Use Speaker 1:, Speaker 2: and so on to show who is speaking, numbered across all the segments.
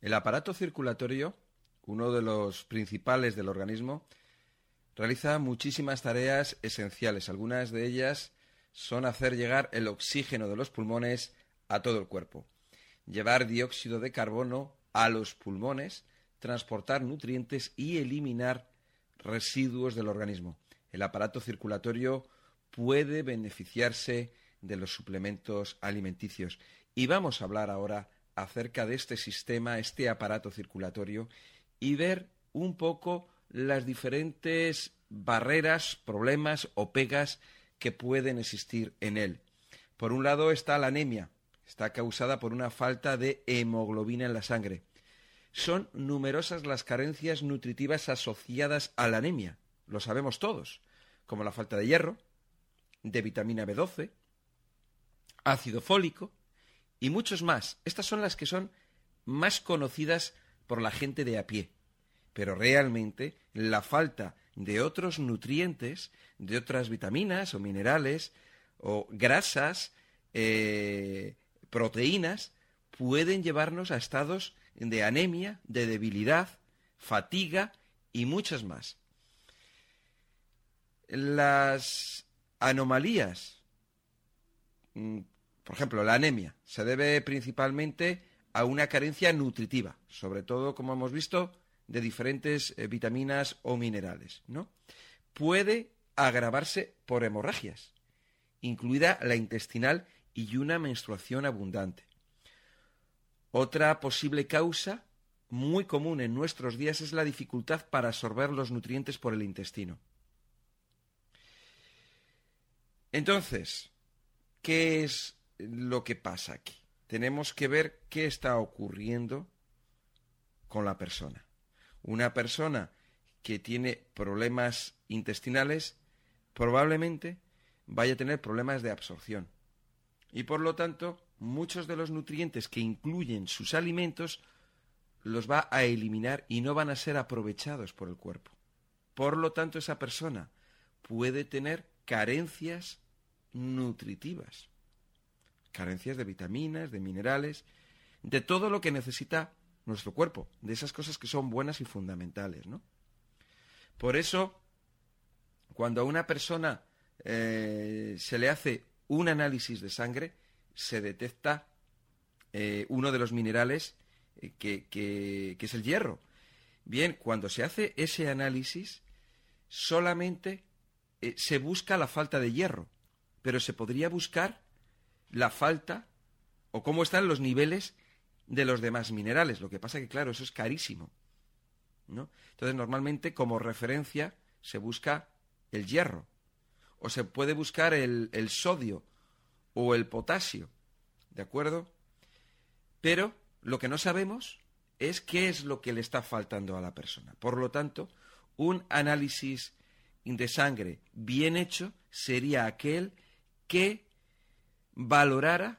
Speaker 1: El aparato circulatorio, uno de los principales del organismo, realiza muchísimas tareas esenciales. Algunas de ellas son hacer llegar el oxígeno de los pulmones a todo el cuerpo, llevar dióxido de carbono a los pulmones, transportar nutrientes y eliminar residuos del organismo. El aparato circulatorio puede beneficiarse de los suplementos alimenticios. Y vamos a hablar ahora acerca de este sistema, este aparato circulatorio, y ver un poco las diferentes barreras, problemas o pegas que pueden existir en él. Por un lado está la anemia, está causada por una falta de hemoglobina en la sangre. Son numerosas las carencias nutritivas asociadas a la anemia, lo sabemos todos, como la falta de hierro, de vitamina B12, ácido fólico y muchos más. Estas son las que son más conocidas por la gente de a pie. Pero realmente la falta de otros nutrientes, de otras vitaminas o minerales o grasas, eh, proteínas, pueden llevarnos a estados de anemia, de debilidad, fatiga y muchas más. Las anomalías, mm, por ejemplo, la anemia, se debe principalmente a una carencia nutritiva, sobre todo, como hemos visto, de diferentes eh, vitaminas o minerales, ¿no? Puede agravarse por hemorragias, incluida la intestinal y una menstruación abundante. Otra posible causa muy común en nuestros días es la dificultad para absorber los nutrientes por el intestino. Entonces, ¿qué es lo que pasa aquí? Tenemos que ver qué está ocurriendo con la persona. Una persona que tiene problemas intestinales probablemente vaya a tener problemas de absorción. Y por lo tanto, muchos de los nutrientes que incluyen sus alimentos los va a eliminar y no van a ser aprovechados por el cuerpo. Por lo tanto, esa persona puede tener carencias nutritivas, carencias de vitaminas, de minerales, de todo lo que necesita nuestro cuerpo, de esas cosas que son buenas y fundamentales, ¿no? Por eso, cuando a una persona eh, se le hace un análisis de sangre, se detecta eh, uno de los minerales eh, que, es el hierro. Bien, cuando se hace ese análisis, solamente se busca la falta de hierro, pero se podría buscar la falta o cómo están los niveles de los demás minerales. Lo que pasa que, claro, eso es carísimo. ¿no? Entonces, normalmente, como referencia, se busca el hierro. O se puede buscar el, el sodio o el potasio. ¿De acuerdo? Pero lo que no sabemos es qué es lo que le está faltando a la persona. Por lo tanto, un análisis de sangre bien hecho sería aquel que valorara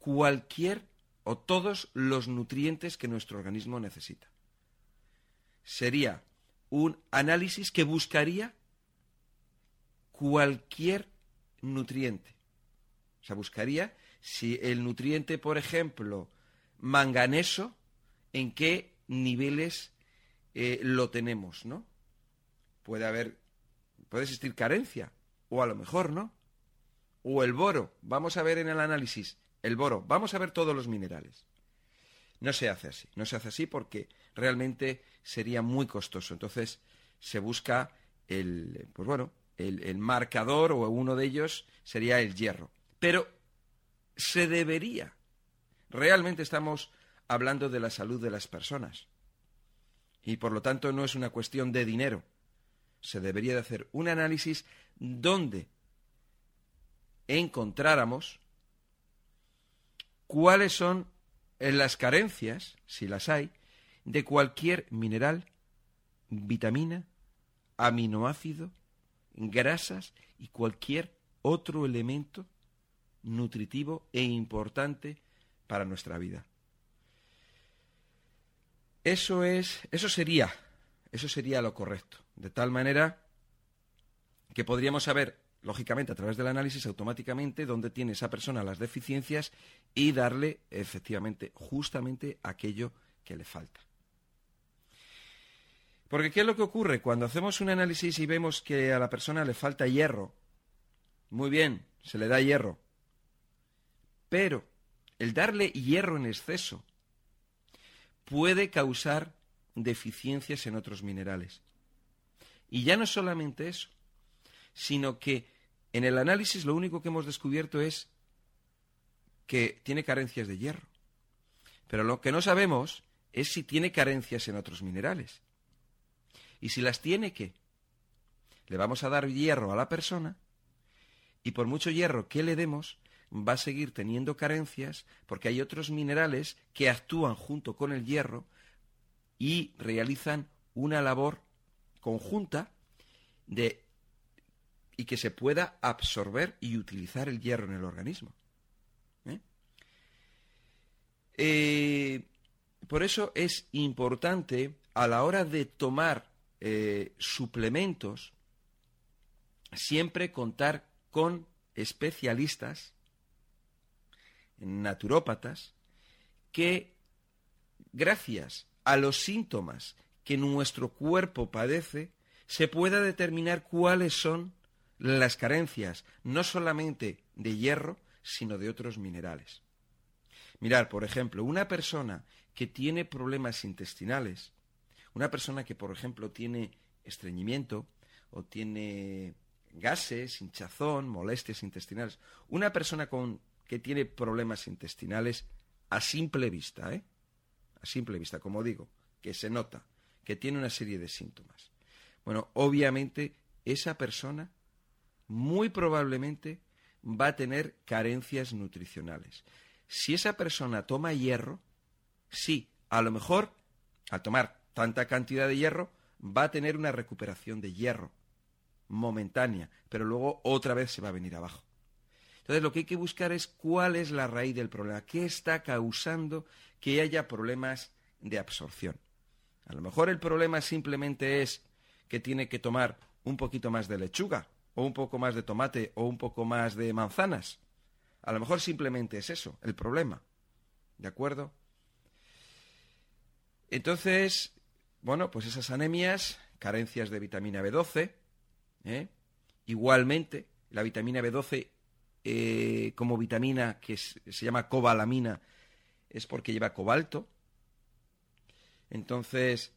Speaker 1: cualquier o todos los nutrientes que nuestro organismo necesita. Sería un análisis que buscaría cualquier nutriente. O sea, buscaría si el nutriente, por ejemplo, manganeso, en qué niveles eh, lo tenemos, ¿no? Puede haber, puede existir carencia, o a lo mejor no. O el boro, vamos a ver en el análisis, el boro, vamos a ver todos los minerales. No se hace así, no se hace así porque realmente sería muy costoso. Entonces se busca el, pues bueno, el, el marcador o uno de ellos sería el hierro. Pero se debería. Realmente estamos hablando de la salud de las personas. Y por lo tanto no es una cuestión de dinero. Se debería de hacer un análisis donde encontráramos cuáles son las carencias, si las hay, de cualquier mineral, vitamina, aminoácido, grasas y cualquier otro elemento nutritivo e importante para nuestra vida. Eso es, eso sería, eso sería lo correcto, de tal manera que podríamos saber lógicamente a través del análisis automáticamente dónde tiene esa persona las deficiencias y darle efectivamente justamente aquello que le falta. Porque ¿qué es lo que ocurre? Cuando hacemos un análisis y vemos que a la persona le falta hierro, muy bien, se le da hierro, pero el darle hierro en exceso puede causar deficiencias en otros minerales. Y ya no solamente eso, sino que en el análisis lo único que hemos descubierto es que tiene carencias de hierro. Pero lo que no sabemos es si tiene carencias en otros minerales. Y si las tiene, ¿qué? Le vamos a dar hierro a la persona y por mucho hierro que le demos, va a seguir teniendo carencias porque hay otros minerales que actúan junto con el hierro y realizan una labor conjunta de y que se pueda absorber y utilizar el hierro en el organismo. ¿eh? Eh, por eso es importante a la hora de tomar eh, suplementos siempre contar con especialistas, naturópatas, que gracias a los síntomas que nuestro cuerpo padece, se pueda determinar cuáles son las carencias no solamente de hierro, sino de otros minerales. Mirar, por ejemplo, una persona que tiene problemas intestinales, una persona que, por ejemplo, tiene estreñimiento o tiene gases, hinchazón, molestias intestinales, una persona con, que tiene problemas intestinales a simple vista, ¿eh? A simple vista, como digo, que se nota, que tiene una serie de síntomas. Bueno, obviamente esa persona muy probablemente va a tener carencias nutricionales. Si esa persona toma hierro, sí, a lo mejor, al tomar tanta cantidad de hierro, va a tener una recuperación de hierro momentánea, pero luego otra vez se va a venir abajo. Entonces lo que hay que buscar es cuál es la raíz del problema, qué está causando que haya problemas de absorción. A lo mejor el problema simplemente es que tiene que tomar un poquito más de lechuga o un poco más de tomate o un poco más de manzanas. A lo mejor simplemente es eso, el problema. ¿De acuerdo? Entonces, bueno, pues esas anemias, carencias de vitamina B12, ¿eh? igualmente, la vitamina B12 eh, como vitamina que se llama cobalamina es porque lleva cobalto. Entonces,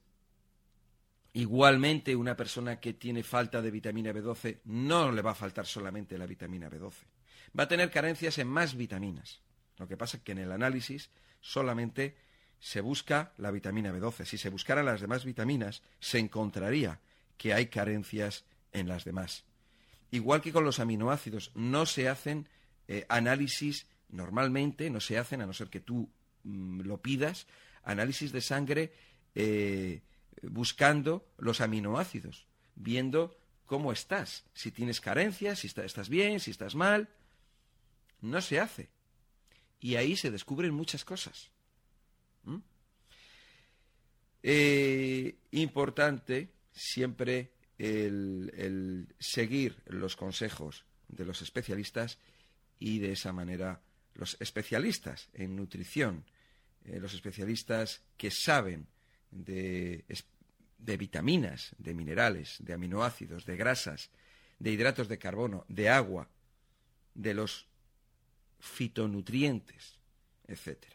Speaker 1: Igualmente, una persona que tiene falta de vitamina B12 no le va a faltar solamente la vitamina B12. Va a tener carencias en más vitaminas. Lo que pasa es que en el análisis solamente se busca la vitamina B12. Si se buscaran las demás vitaminas, se encontraría que hay carencias en las demás. Igual que con los aminoácidos, no se hacen eh, análisis normalmente, no se hacen, a no ser que tú mm, lo pidas, análisis de sangre eh, buscando los aminoácidos, viendo cómo estás, si tienes carencias, si estás bien, si estás mal. No se hace. Y ahí se descubren muchas cosas. ¿Mm? Eh, importante siempre el, seguir los consejos de los especialistas y de esa manera los especialistas en nutrición, eh, los especialistas que saben de, vitaminas, de minerales, de aminoácidos, de grasas, de hidratos de carbono, de agua, de los fitonutrientes, etc.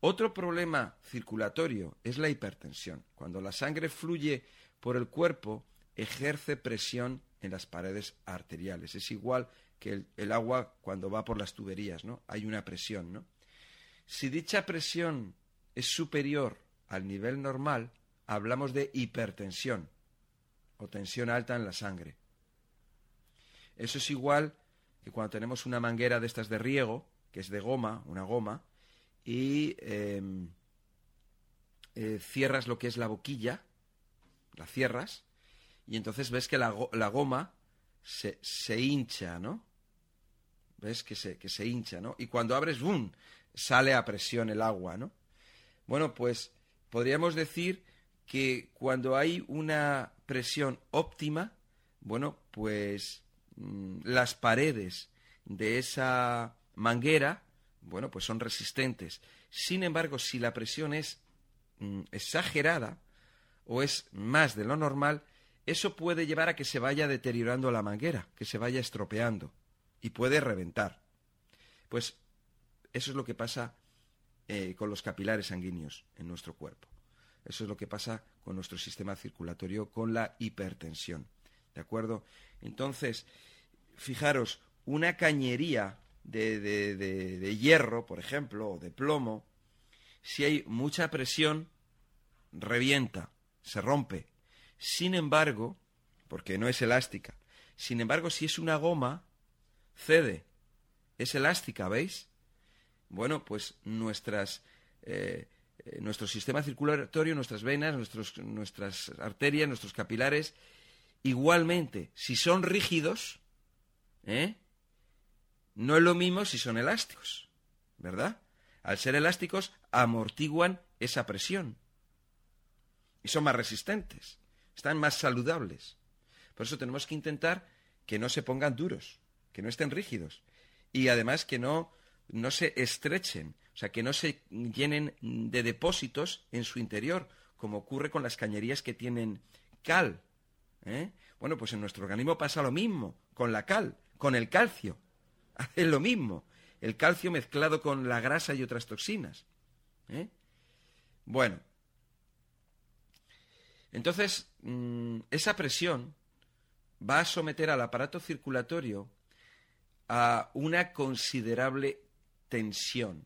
Speaker 1: Otro problema circulatorio es la hipertensión. Cuando la sangre fluye por el cuerpo, ejerce presión en las paredes arteriales. Es igual que el, el, agua cuando va por las tuberías, ¿no? Hay una presión, ¿no? Si dicha presión es superior al nivel normal, hablamos de hipertensión o tensión alta en la sangre. Eso es igual que cuando tenemos una manguera de estas de riego, que es de goma, una goma, y em, eh, cierras lo que es la boquilla, la cierras, y entonces ves que la, goma se, se, hincha, ¿no? ¿Ves que se, que se hincha, ¿no? Y cuando abres, ¡bum! sale a presión el agua, ¿no? Bueno, pues podríamos decir que cuando hay una presión óptima, bueno, pues mm, las paredes de esa manguera, bueno, pues son resistentes. Sin embargo, si la presión es mm, exagerada o es más de lo normal, eso puede llevar a que se vaya deteriorando la manguera, que se vaya estropeando y puede reventar. Pues eso es lo que pasa eh, con los capilares sanguíneos en nuestro cuerpo. Eso es lo que pasa con nuestro sistema circulatorio, con la hipertensión. ¿De acuerdo? Entonces, fijaros, una cañería de, de, hierro, por ejemplo, o de plomo, si hay mucha presión, revienta, se rompe. Sin embargo, porque no es elástica, sin embargo, si es una goma, cede. Es elástica, ¿veis? Bueno, pues nuestras, eh, eh, nuestro sistema circulatorio, nuestras venas, nuestros, nuestras arterias, nuestros capilares, igualmente, si son rígidos, ¿eh? no es lo mismo si son elásticos, ¿verdad? Al ser elásticos, amortiguan esa presión y son más resistentes, están más saludables. Por eso tenemos que intentar que no se pongan duros, que no estén rígidos y además que no no se estrechen, o sea, que no se llenen de depósitos en su interior, como ocurre con las cañerías que tienen cal. ¿eh? Bueno, pues en nuestro organismo pasa lo mismo, con la cal, con el calcio. Hace lo mismo, el calcio mezclado con la grasa y otras toxinas. ¿eh? Bueno, entonces mm, esa presión va a someter al aparato circulatorio a una considerable tensión,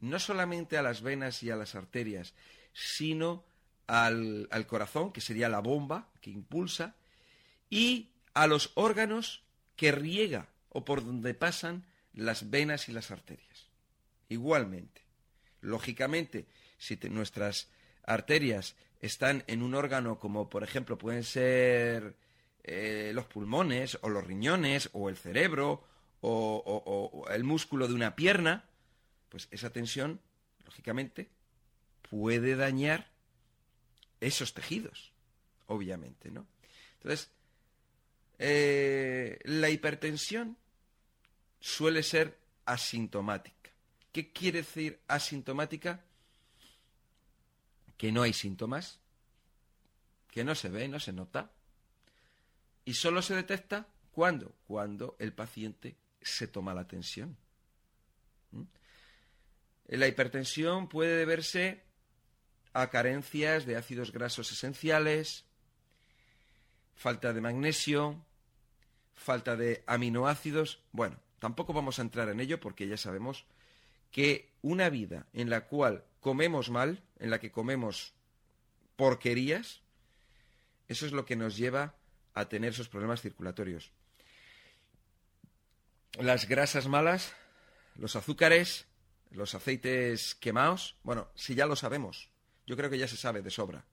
Speaker 1: no solamente a las venas y a las arterias, sino al, corazón, que sería la bomba que impulsa, y a los órganos que riega o por donde pasan las venas y las arterias. Igualmente, lógicamente, si nuestras arterias están en un órgano como por ejemplo pueden ser eh, los pulmones o los riñones o el cerebro o, el músculo de una pierna, pues esa tensión, lógicamente, puede dañar esos tejidos, obviamente, ¿no? Entonces, eh, la hipertensión suele ser asintomática. ¿Qué quiere decir asintomática? Que no hay síntomas, que no se ve, no se nota, y solo se detecta cuando, cuando el paciente se toma la tensión. ¿Mm? La hipertensión puede deberse a carencias de ácidos grasos esenciales, falta de magnesio, falta de aminoácidos. Bueno, tampoco vamos a entrar en ello porque ya sabemos que una vida en la cual comemos mal, en la que comemos porquerías, eso es lo que nos lleva a tener esos problemas circulatorios las grasas malas, los azúcares, los aceites quemados, bueno, si ya lo sabemos, yo creo que ya se sabe de sobra.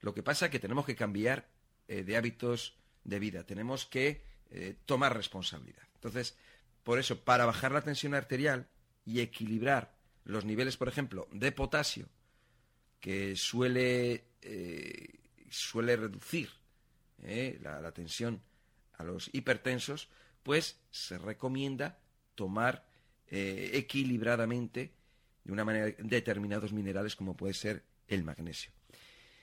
Speaker 1: Lo que pasa es que tenemos que cambiar eh, de hábitos de vida, tenemos que eh, tomar responsabilidad. Entonces, por eso, para bajar la tensión arterial y equilibrar los niveles, por ejemplo, de potasio, que suele, eh, suele reducir la tensión a los hipertensos, pues se recomienda tomar eh, equilibradamente de una manera determinados minerales como puede ser el magnesio.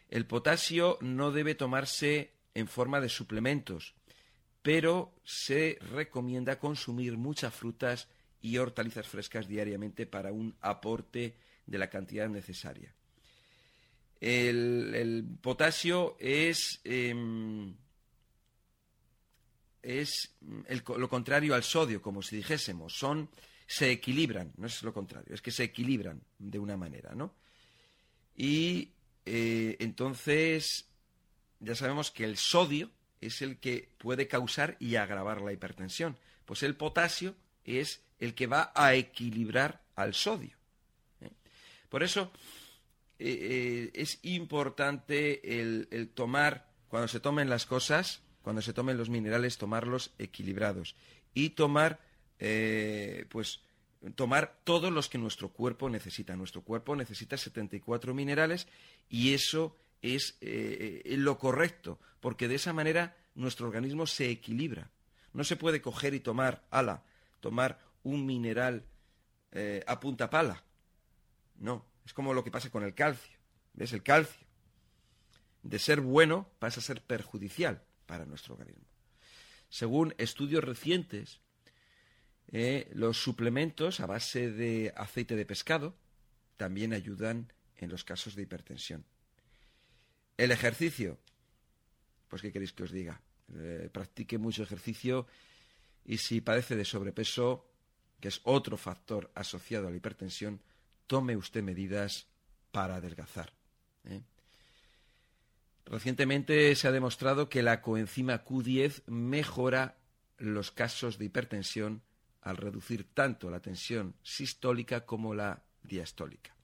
Speaker 1: El potasio no debe tomarse en forma de suplementos, pero se recomienda consumir muchas frutas y hortalizas frescas diariamente para un aporte de la cantidad necesaria. El, potasio es em, es mm, lo contrario al sodio, como si dijésemos. Son, se equilibran, no es lo contrario, es que se equilibran de una manera, ¿no? Y eh, entonces ya sabemos que el sodio es el que puede causar y agravar la hipertensión. Pues el potasio es el que va a equilibrar al sodio. ¿eh? Por eso eh, es importante el, tomar, cuando se tomen las cosas, cuando se tomen los minerales, tomarlos equilibrados y tomar, eh, pues, tomar todos los que nuestro cuerpo necesita. Nuestro cuerpo necesita 74 minerales y eso es lo correcto, porque de esa manera nuestro organismo se equilibra. No se puede coger y tomar, ala, tomar un mineral a punta pala. No, es como lo que pasa con el calcio. ¿Ves? El calcio, de ser bueno, pasa a ser perjudicial para nuestro organismo. Según estudios recientes, eh, los suplementos a base de aceite de pescado también ayudan en los casos de hipertensión. El ejercicio, pues ¿qué queréis que os diga? Eh, practique mucho ejercicio y si padece de sobrepeso, que es otro factor asociado a la hipertensión, tome usted medidas para adelgazar. ¿eh? Recientemente se ha demostrado que la coenzima Q10 mejora los casos de hipertensión al reducir tanto la tensión sistólica como la diastólica.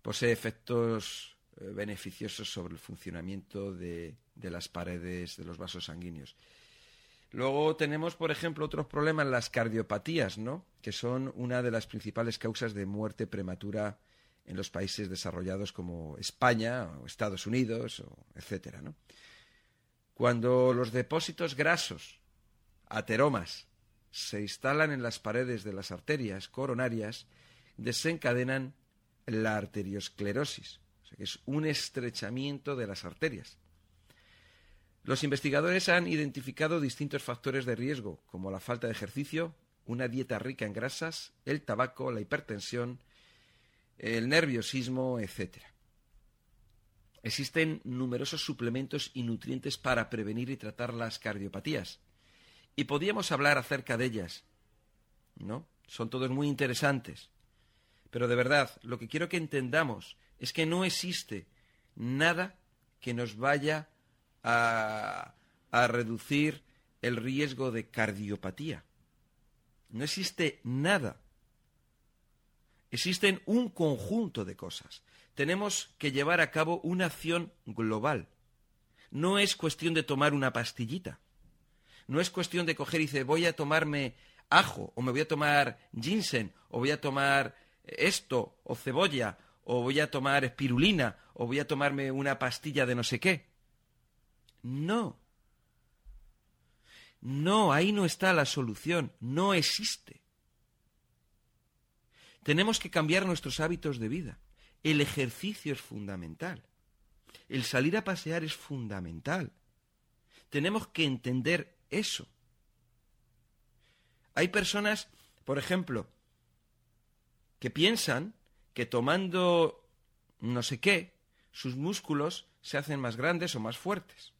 Speaker 1: Posee efectos eh, beneficiosos sobre el funcionamiento de, de, las paredes de los vasos sanguíneos. Luego tenemos, por ejemplo, otros problemas, las cardiopatías, ¿no? que son una de las principales causas de muerte prematura en los países desarrollados como España o Estados Unidos, o etcétera. Cuando los depósitos grasos, ateromas, se instalan en las paredes de las arterias coronarias, desencadenan la arteriosclerosis, o sea que es un estrechamiento de las arterias. Los investigadores han identificado distintos factores de riesgo, como la falta de ejercicio, una dieta rica en grasas, el tabaco, la hipertensión, el nerviosismo, etc. Existen numerosos suplementos y nutrientes para prevenir y tratar las cardiopatías. Y podríamos hablar acerca de ellas. ¿No? Son todos muy interesantes. Pero de verdad, lo que quiero que entendamos es que no existe nada que nos vaya a, a reducir el riesgo de cardiopatía. No existe nada Existen un conjunto de cosas. Tenemos que llevar a cabo una acción global. No es cuestión de tomar una pastillita. No es cuestión de coger y decir voy a tomarme ajo, o me voy a tomar ginseng, o voy a tomar esto, o cebolla, o voy a tomar espirulina, o voy a tomarme una pastilla de no sé qué. No. No, ahí no está la solución. No existe. Tenemos que cambiar nuestros hábitos de vida. El ejercicio es fundamental. El salir a pasear es fundamental. Tenemos que entender eso. Hay personas, por ejemplo, que piensan que tomando no sé qué, sus músculos se hacen más grandes o más fuertes.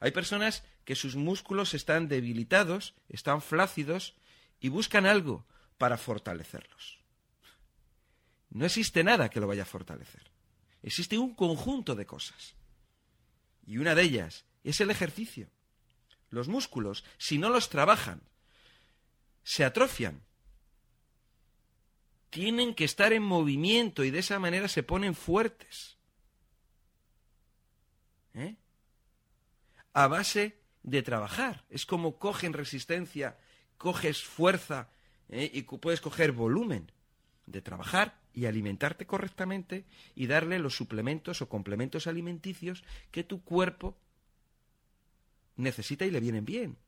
Speaker 1: Hay personas que sus músculos están debilitados, están flácidos y buscan algo para fortalecerlos. No existe nada que lo vaya a fortalecer. Existe un conjunto de cosas. Y una de ellas es el ejercicio. Los músculos, si no los trabajan, se atrofian. Tienen que estar en movimiento y de esa manera se ponen fuertes. ¿Eh? A base de trabajar. Es como cogen resistencia, coges fuerza ¿eh? y puedes coger volumen de trabajar y alimentarte correctamente y darle los suplementos o complementos alimenticios que tu cuerpo necesita y le vienen bien.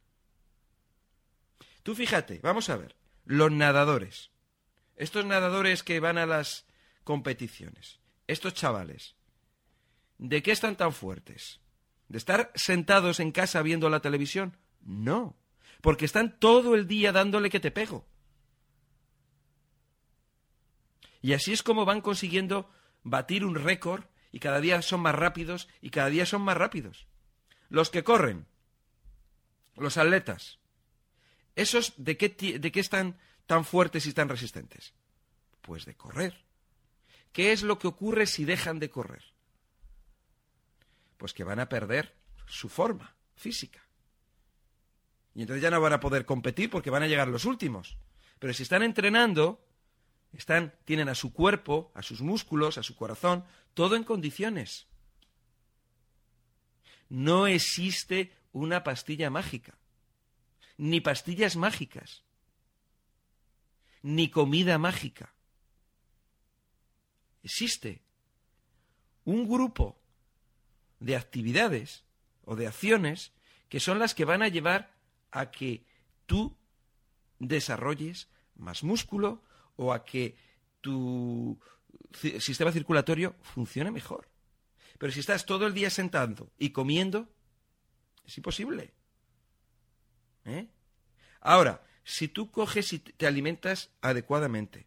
Speaker 1: Tú fíjate, vamos a ver, los nadadores, estos nadadores que van a las competiciones, estos chavales, ¿de qué están tan fuertes? ¿De estar sentados en casa viendo la televisión? No, porque están todo el día dándole que te pego. Y así es como van consiguiendo batir un récord y cada día son más rápidos y cada día son más rápidos. Los que corren, los atletas, ¿esos de qué, de qué están tan fuertes y tan resistentes? Pues de correr. ¿Qué es lo que ocurre si dejan de correr? Pues que van a perder su forma física. Y entonces ya no van a poder competir porque van a llegar los últimos. Pero si están entrenando, tienen a su cuerpo, a sus músculos, a su corazón, todo en condiciones. No existe una pastilla mágica, ni pastillas mágicas, ni comida mágica. Existe un grupo de actividades o de acciones que son las que van a llevar a que tú desarrolles más músculo o a que tu sistema circulatorio funcione mejor. Pero si estás todo el día sentando y comiendo, es imposible. ¿Eh? Ahora, si tú coges y te alimentas adecuadamente,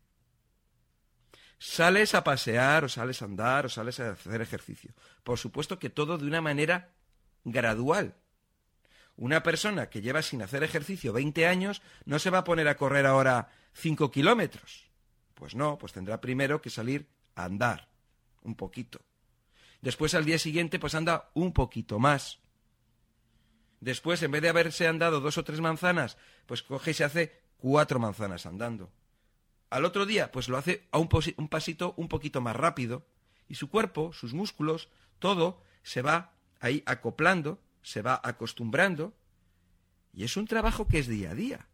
Speaker 1: sales a pasear o sales a andar o sales a hacer ejercicio, por supuesto que todo de una manera gradual. Una persona que lleva sin hacer ejercicio 20 años no se va a poner a correr ahora 5 kilómetros. Pues no, pues tendrá primero que salir a andar un poquito. Después al día siguiente pues anda un poquito más. Después, en vez de haberse andado dos o tres manzanas, pues coge y se hace cuatro manzanas andando. Al otro día, pues lo hace a un, un pasito un poquito más rápido y su cuerpo, sus músculos, todo se va ahí acoplando, se va acostumbrando y es un trabajo que es día a día.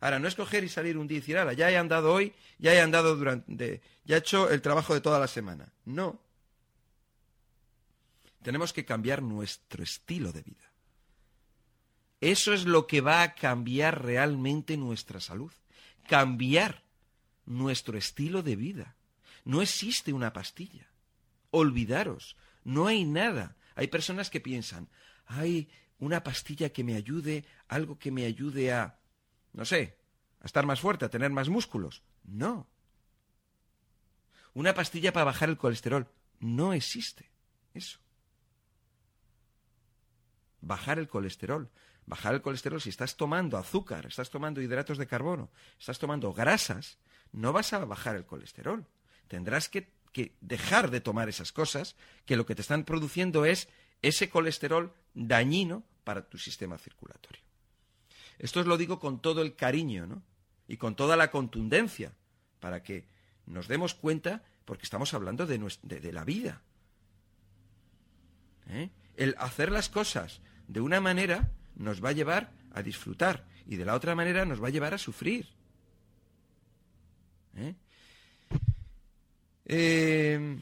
Speaker 1: Ahora, no es coger y salir un día y decir, ahora, ya he andado hoy, ya he andado durante, ya he hecho el trabajo de toda la semana. No. Tenemos que cambiar nuestro estilo de vida. Eso es lo que va a cambiar realmente nuestra salud. Cambiar nuestro estilo de vida. No existe una pastilla. Olvidaros, no hay nada. Hay personas que piensan, hay una pastilla que me ayude, algo que me ayude a, no sé, a estar más fuerte, a tener más músculos. No. Una pastilla para bajar el colesterol. No existe eso. Bajar el colesterol. Bajar el colesterol si estás tomando azúcar, estás tomando hidratos de carbono, estás tomando grasas, no vas a bajar el colesterol. Tendrás que, dejar de tomar esas cosas que lo que te están produciendo es ese colesterol dañino para tu sistema circulatorio. Esto os lo digo con todo el cariño, ¿no? Y con toda la contundencia, para que nos demos cuenta, porque estamos hablando de, la vida. ¿Eh? El hacer las cosas de una manera nos va a llevar a disfrutar y de la otra manera nos va a llevar a sufrir. ¿Eh? Eh,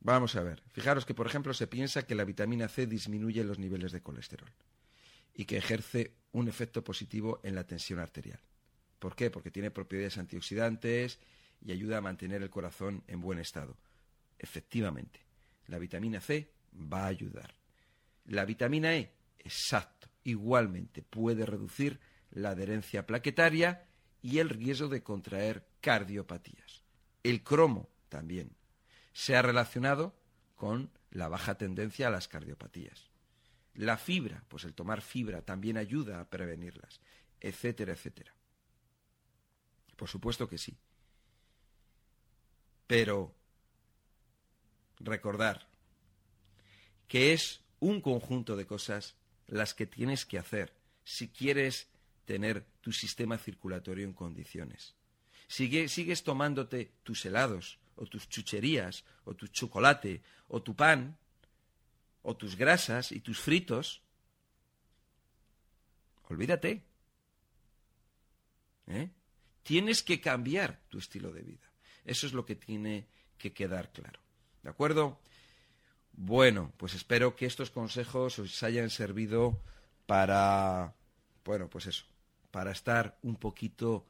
Speaker 1: vamos a ver. Fijaros que, por ejemplo, se piensa que la vitamina C disminuye los niveles de colesterol y que ejerce un efecto positivo en la tensión arterial. ¿Por qué? Porque tiene propiedades antioxidantes y ayuda a mantener el corazón en buen estado. Efectivamente, la vitamina C va a ayudar. La vitamina E, exacto, igualmente puede reducir la adherencia plaquetaria y el riesgo de contraer cardiopatías. El cromo también se ha relacionado con la baja tendencia a las cardiopatías. La fibra, pues el tomar fibra también ayuda a prevenirlas, etcétera, etcétera. Por supuesto que sí. Pero recordar que es un conjunto de cosas las que tienes que hacer si quieres tener tu sistema circulatorio en condiciones. Sigue, sigues tomándote tus helados, o tus chucherías, o tu chocolate, o tu pan, o tus grasas y tus fritos, olvídate. ¿Eh? Tienes que cambiar tu estilo de vida. Eso es lo que tiene que quedar claro. ¿De acuerdo? Bueno, pues espero que estos consejos os hayan servido para, bueno, pues eso, para estar un poquito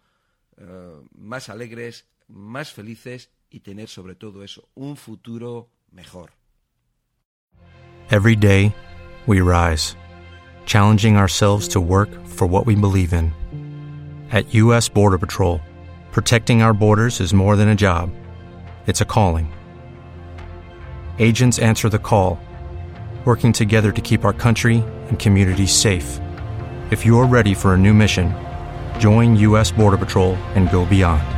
Speaker 1: uh, más alegres, más felices y tener sobre todo eso, un futuro mejor.
Speaker 2: Every day we rise, challenging ourselves to work for what we believe in. At US Border Patrol, protecting our borders is more than a job. It's a calling. Agents answer the call, working together to keep our country and communities safe. If you're ready for a new mission, join U.S. Border Patrol and go beyond.